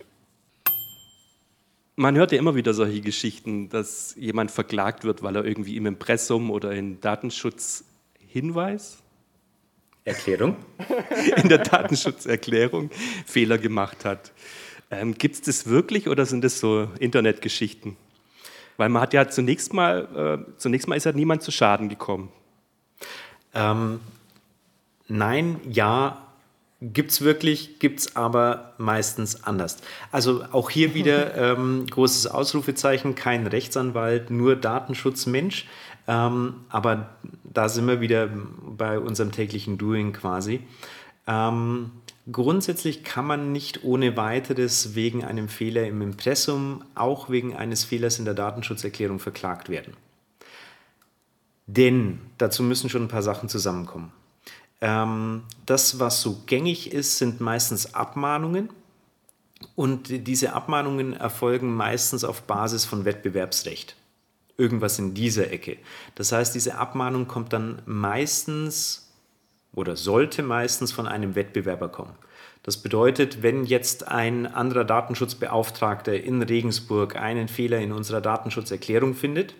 Man hört ja immer wieder solche Geschichten, dass jemand verklagt wird, weil er irgendwie im Impressum oder in Datenschutzhinweis Erklärung? in der Datenschutzerklärung Fehler gemacht hat. Ähm, Gibt es das wirklich oder sind das so Internetgeschichten? Weil man hat ja zunächst mal, äh, zunächst mal ist ja niemand zu Schaden gekommen. Ähm, nein, ja, gibt es wirklich, gibt es aber meistens anders. Also auch hier wieder ähm, großes Ausrufezeichen, kein Rechtsanwalt, nur Datenschutzmensch. Ähm, aber da sind wir wieder bei unserem täglichen Doing quasi. Ähm, grundsätzlich kann man nicht ohne weiteres wegen einem Fehler im Impressum, auch wegen eines Fehlers in der Datenschutzerklärung verklagt werden. Denn dazu müssen schon ein paar Sachen zusammenkommen. Ähm, das, was so gängig ist, sind meistens Abmahnungen. Und diese Abmahnungen erfolgen meistens auf Basis von Wettbewerbsrecht irgendwas in dieser Ecke. Das heißt, diese Abmahnung kommt dann meistens oder sollte meistens von einem Wettbewerber kommen. Das bedeutet, wenn jetzt ein anderer Datenschutzbeauftragter in Regensburg einen Fehler in unserer Datenschutzerklärung findet,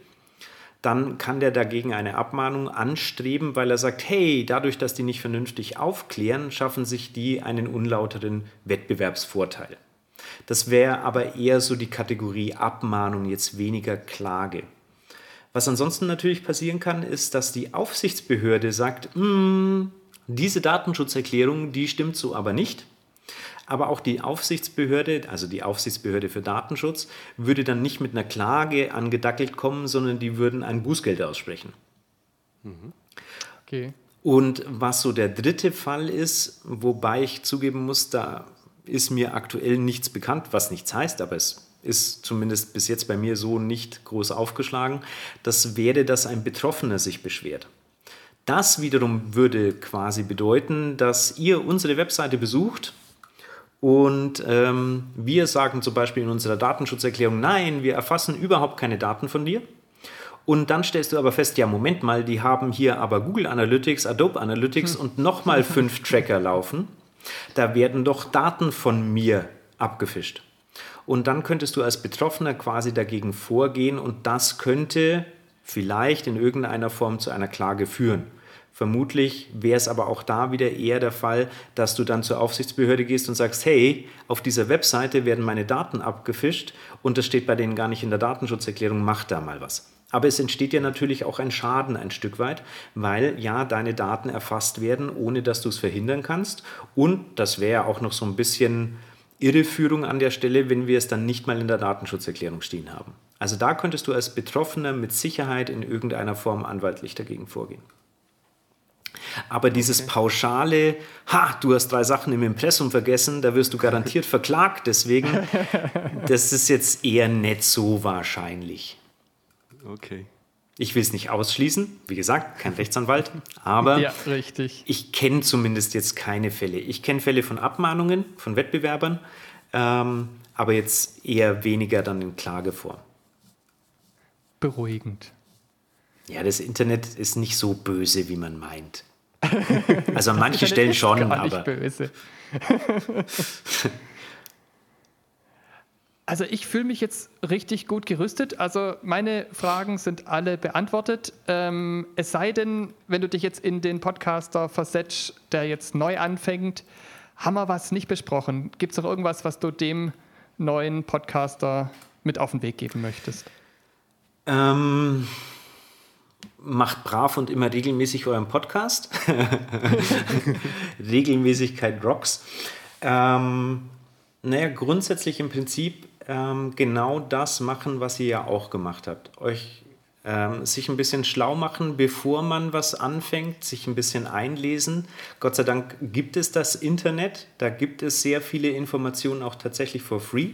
dann kann der dagegen eine Abmahnung anstreben, weil er sagt, hey, dadurch, dass die nicht vernünftig aufklären, schaffen sich die einen unlauteren Wettbewerbsvorteil. Das wäre aber eher so die Kategorie Abmahnung, jetzt weniger Klage. Was ansonsten natürlich passieren kann, ist, dass die Aufsichtsbehörde sagt, mm, diese Datenschutzerklärung, die stimmt so aber nicht. Aber auch die Aufsichtsbehörde, also die Aufsichtsbehörde für Datenschutz, würde dann nicht mit einer Klage angedackelt kommen, sondern die würden ein Bußgeld aussprechen. Okay. Und was so der dritte Fall ist, wobei ich zugeben muss, da ist mir aktuell nichts bekannt, was nichts heißt, aber es ist zumindest bis jetzt bei mir so nicht groß aufgeschlagen. Das wäre, dass ein Betroffener sich beschwert. Das wiederum würde quasi bedeuten, dass ihr unsere Webseite besucht und ähm, wir sagen zum Beispiel in unserer Datenschutzerklärung, nein, wir erfassen überhaupt keine Daten von dir. Und dann stellst du aber fest, ja, Moment mal, die haben hier aber Google Analytics, Adobe Analytics hm. und nochmal fünf Tracker laufen. Da werden doch Daten von mir abgefischt. Und dann könntest du als Betroffener quasi dagegen vorgehen und das könnte vielleicht in irgendeiner Form zu einer Klage führen. Vermutlich wäre es aber auch da wieder eher der Fall, dass du dann zur Aufsichtsbehörde gehst und sagst, hey, auf dieser Webseite werden meine Daten abgefischt und das steht bei denen gar nicht in der Datenschutzerklärung, mach da mal was. Aber es entsteht ja natürlich auch ein Schaden ein Stück weit, weil ja deine Daten erfasst werden, ohne dass du es verhindern kannst. Und das wäre ja auch noch so ein bisschen Irreführung an der Stelle, wenn wir es dann nicht mal in der Datenschutzerklärung stehen haben. Also da könntest du als Betroffener mit Sicherheit in irgendeiner Form anwaltlich dagegen vorgehen. Aber dieses okay. pauschale, ha, du hast drei Sachen im Impressum vergessen, da wirst du garantiert verklagt, deswegen, das ist jetzt eher nicht so wahrscheinlich. Okay. Ich will es nicht ausschließen, wie gesagt, kein Rechtsanwalt, aber ja, ich kenne zumindest jetzt keine Fälle. Ich kenne Fälle von Abmahnungen von Wettbewerbern, ähm, aber jetzt eher weniger dann in Klageform. Beruhigend. Ja, das Internet ist nicht so böse, wie man meint. Also an manchen Stellen schon, aber. Nicht böse. Also ich fühle mich jetzt richtig gut gerüstet. Also meine Fragen sind alle beantwortet. Ähm, es sei denn, wenn du dich jetzt in den Podcaster versetzt, der jetzt neu anfängt, haben wir was nicht besprochen. Gibt es noch irgendwas, was du dem neuen Podcaster mit auf den Weg geben möchtest? Ähm, macht brav und immer regelmäßig euren Podcast. Regelmäßigkeit rocks. Ähm, naja, grundsätzlich im Prinzip ähm, genau das machen, was ihr ja auch gemacht habt. Euch ähm, sich ein bisschen schlau machen, bevor man was anfängt, sich ein bisschen einlesen. Gott sei Dank gibt es das Internet, da gibt es sehr viele Informationen auch tatsächlich for free.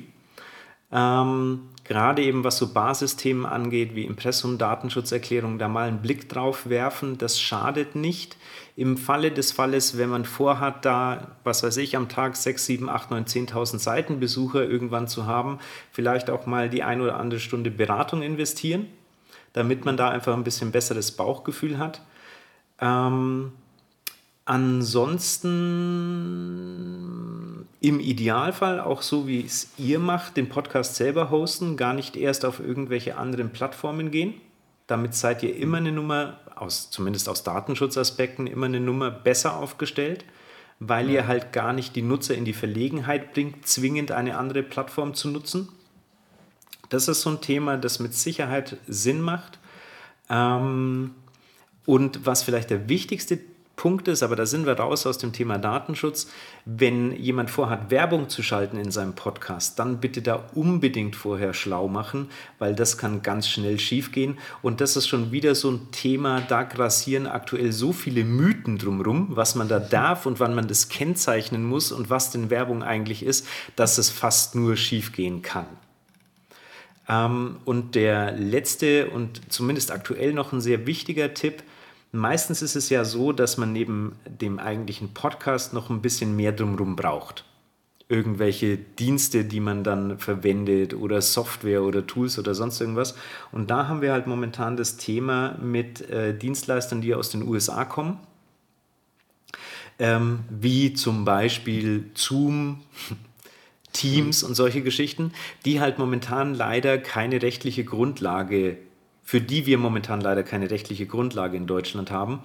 Ähm, gerade eben was so Basisthemen angeht, wie Impressum, Datenschutzerklärung, da mal einen Blick drauf werfen, das schadet nicht. Im Falle des Falles, wenn man vorhat, da, was weiß ich, am Tag 6, 7, 8, 9, 10.000 Seitenbesucher irgendwann zu haben, vielleicht auch mal die ein oder andere Stunde Beratung investieren, damit man da einfach ein bisschen besseres Bauchgefühl hat. Ähm, ansonsten im Idealfall auch so, wie es ihr macht, den Podcast selber hosten, gar nicht erst auf irgendwelche anderen Plattformen gehen. Damit seid ihr immer eine Nummer, aus, zumindest aus Datenschutzaspekten, immer eine Nummer besser aufgestellt, weil ihr halt gar nicht die Nutzer in die Verlegenheit bringt, zwingend eine andere Plattform zu nutzen. Das ist so ein Thema, das mit Sicherheit Sinn macht. Ähm, und was vielleicht der wichtigste Punkt ist, aber da sind wir raus aus dem Thema Datenschutz. Wenn jemand vorhat, Werbung zu schalten in seinem Podcast, dann bitte da unbedingt vorher schlau machen, weil das kann ganz schnell schiefgehen. Und das ist schon wieder so ein Thema, da grassieren aktuell so viele Mythen drumherum, was man da darf und wann man das kennzeichnen muss und was denn Werbung eigentlich ist, dass es fast nur schiefgehen kann. Ähm, und der letzte und zumindest aktuell noch ein sehr wichtiger Tipp, Meistens ist es ja so, dass man neben dem eigentlichen Podcast noch ein bisschen mehr drumherum braucht. Irgendwelche Dienste, die man dann verwendet oder Software oder Tools oder sonst irgendwas. Und da haben wir halt momentan das Thema mit äh, Dienstleistern, die aus den USA kommen. Ähm, wie zum Beispiel Zoom, Teams und solche Geschichten, die halt momentan leider keine rechtliche Grundlage für die wir momentan leider keine rechtliche Grundlage in Deutschland haben.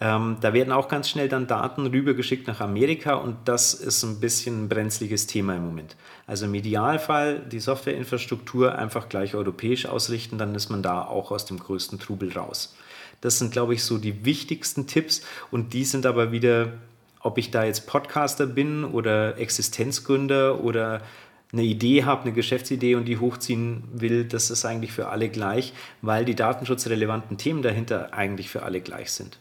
Ähm, da werden auch ganz schnell dann Daten rübergeschickt nach Amerika und das ist ein bisschen ein brenzliges Thema im Moment. Also im Idealfall die Softwareinfrastruktur einfach gleich europäisch ausrichten, dann ist man da auch aus dem größten Trubel raus. Das sind, glaube ich, so die wichtigsten Tipps und die sind aber wieder, ob ich da jetzt Podcaster bin oder Existenzgründer oder eine Idee habe, eine Geschäftsidee und die hochziehen will, das ist eigentlich für alle gleich, weil die datenschutzrelevanten Themen dahinter eigentlich für alle gleich sind.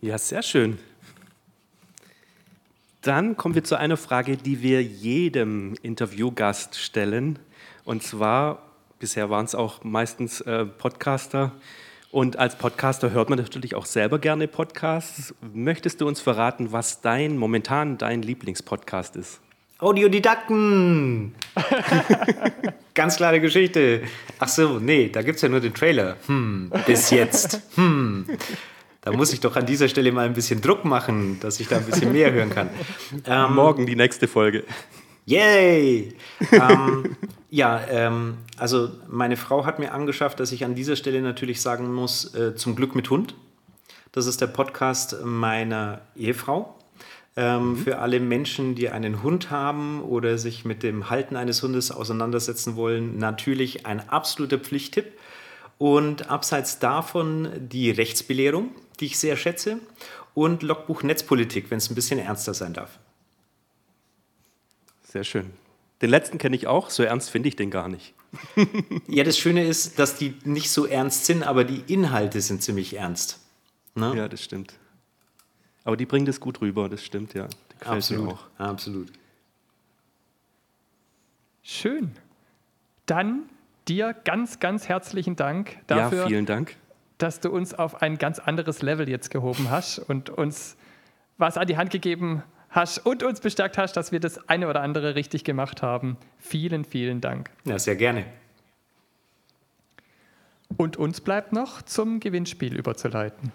Ja, sehr schön. Dann kommen wir zu einer Frage, die wir jedem Interviewgast stellen. Und zwar, bisher waren es auch meistens äh, Podcaster, und als Podcaster hört man natürlich auch selber gerne Podcasts. Möchtest du uns verraten, was dein momentan dein Lieblingspodcast ist? Audiodidakten! Ganz klare Geschichte. Ach so, nee, da gibt es ja nur den Trailer. Hm, bis jetzt. Hm. Da muss ich doch an dieser Stelle mal ein bisschen Druck machen, dass ich da ein bisschen mehr hören kann. Ähm, Morgen die nächste Folge. Yay! ähm, ja, ähm, also meine Frau hat mir angeschafft, dass ich an dieser Stelle natürlich sagen muss, äh, zum Glück mit Hund. Das ist der Podcast meiner Ehefrau. Ähm, Für alle Menschen, die einen Hund haben oder sich mit dem Halten eines Hundes auseinandersetzen wollen, natürlich ein absoluter Pflichttipp. Und abseits davon die Rechtsbelehrung, die ich sehr schätze, und Logbuch Netzpolitik, wenn es ein bisschen ernster sein darf. Sehr schön. Den letzten kenne ich auch, so ernst finde ich den gar nicht. ja, das Schöne ist, dass die nicht so ernst sind, aber die Inhalte sind ziemlich ernst. Ne? Ja, das stimmt. Aber die bringen das gut rüber, das stimmt, ja. Absolut. Absolut. Schön. Dann dir ganz, ganz herzlichen Dank dafür. Ja, vielen Dank. Dass du uns auf ein ganz anderes Level jetzt gehoben hast und uns was an die Hand gegeben hast und uns bestärkt hast, dass wir das eine oder andere richtig gemacht haben. Vielen, vielen Dank. Ja, sehr gerne. Und uns bleibt noch zum Gewinnspiel überzuleiten.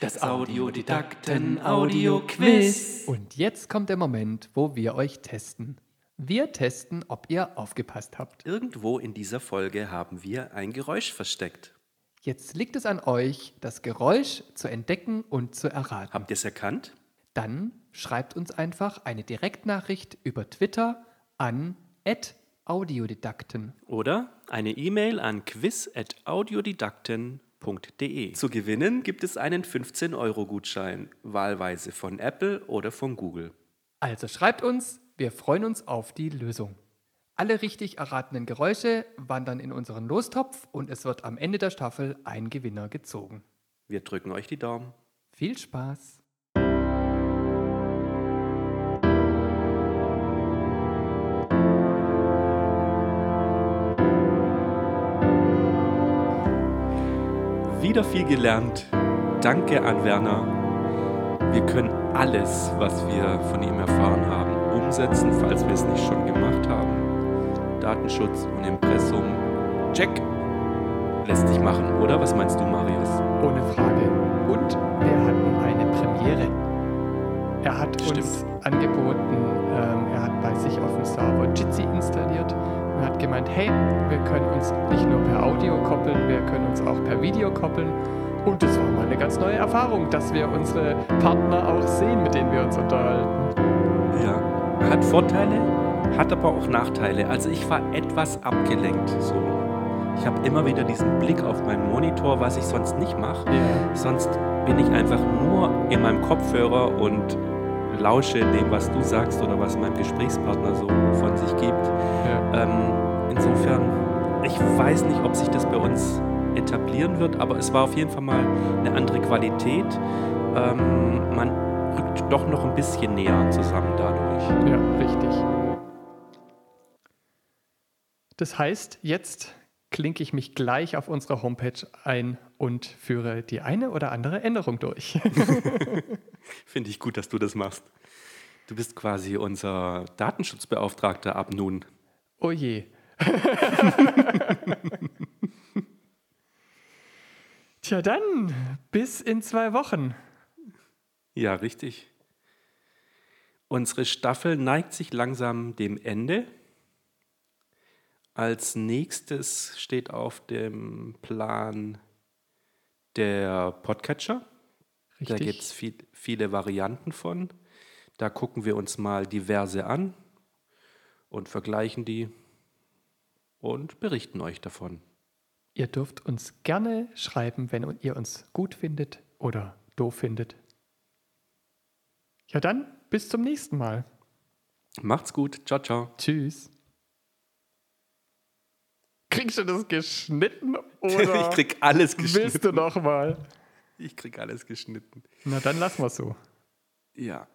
Das Audiodidakten Audio Quiz. Und jetzt kommt der Moment, wo wir euch testen. Wir testen, ob ihr aufgepasst habt. Irgendwo in dieser Folge haben wir ein Geräusch versteckt. Jetzt liegt es an euch, das Geräusch zu entdecken und zu erraten. Habt ihr es erkannt? Dann schreibt uns einfach eine Direktnachricht über Twitter an audiodidakten. Oder eine E-Mail an quiz.audiodidakten.de. Zu gewinnen gibt es einen 15-Euro-Gutschein, wahlweise von Apple oder von Google. Also schreibt uns, wir freuen uns auf die Lösung. Alle richtig erratenen Geräusche wandern in unseren Lostopf und es wird am Ende der Staffel ein Gewinner gezogen. Wir drücken euch die Daumen. Viel Spaß! Wieder viel gelernt. Danke an Werner. Wir können alles, was wir von ihm erfahren haben, umsetzen, falls wir es nicht schon gemacht haben. Datenschutz und Impressum. Check. Lässt sich machen, oder? Was meinst du, Marius? Ohne Frage. Und wir hatten eine Premiere. Er hat Stimmt. uns angeboten, ähm, er hat bei sich auf dem Server Jitsi installiert und hat gemeint, hey, wir können uns nicht nur per Audio koppeln, wir können uns auch per Video koppeln. Und das war mal eine ganz neue Erfahrung, dass wir unsere Partner auch sehen, mit denen wir uns unterhalten. Ja, hat Vorteile, hat aber auch Nachteile. Also ich war etwas abgelenkt. So. Ich habe immer wieder diesen Blick auf meinen Monitor, was ich sonst nicht mache. Ja. Sonst bin ich einfach nur in meinem Kopfhörer und lausche dem, was du sagst oder was mein Gesprächspartner so von sich gibt. Ja. Ähm, insofern, ich weiß nicht, ob sich das bei uns etablieren wird, aber es war auf jeden Fall mal eine andere Qualität. Ähm, man rückt doch noch ein bisschen näher zusammen dadurch. Ja, richtig. Das heißt, jetzt klinke ich mich gleich auf unserer Homepage ein und führe die eine oder andere Änderung durch. Finde ich gut, dass du das machst. Du bist quasi unser Datenschutzbeauftragter ab nun. oh je. Tja, dann bis in zwei Wochen. Ja, richtig. Unsere Staffel neigt sich langsam dem Ende. Als nächstes steht auf dem Plan der Podcatcher. Da gibt es viel, viele Varianten von. Da gucken wir uns mal diverse an und vergleichen die und berichten euch davon. Ihr dürft uns gerne schreiben, wenn ihr uns gut findet oder doof findet. Ja, dann bis zum nächsten Mal. Macht's gut. Ciao, ciao. Tschüss. Kriegst du das geschnitten oder ich krieg alles geschnitten. willst du noch mal? Ich krieg alles geschnitten. Na, dann lassen wir es so. Ja.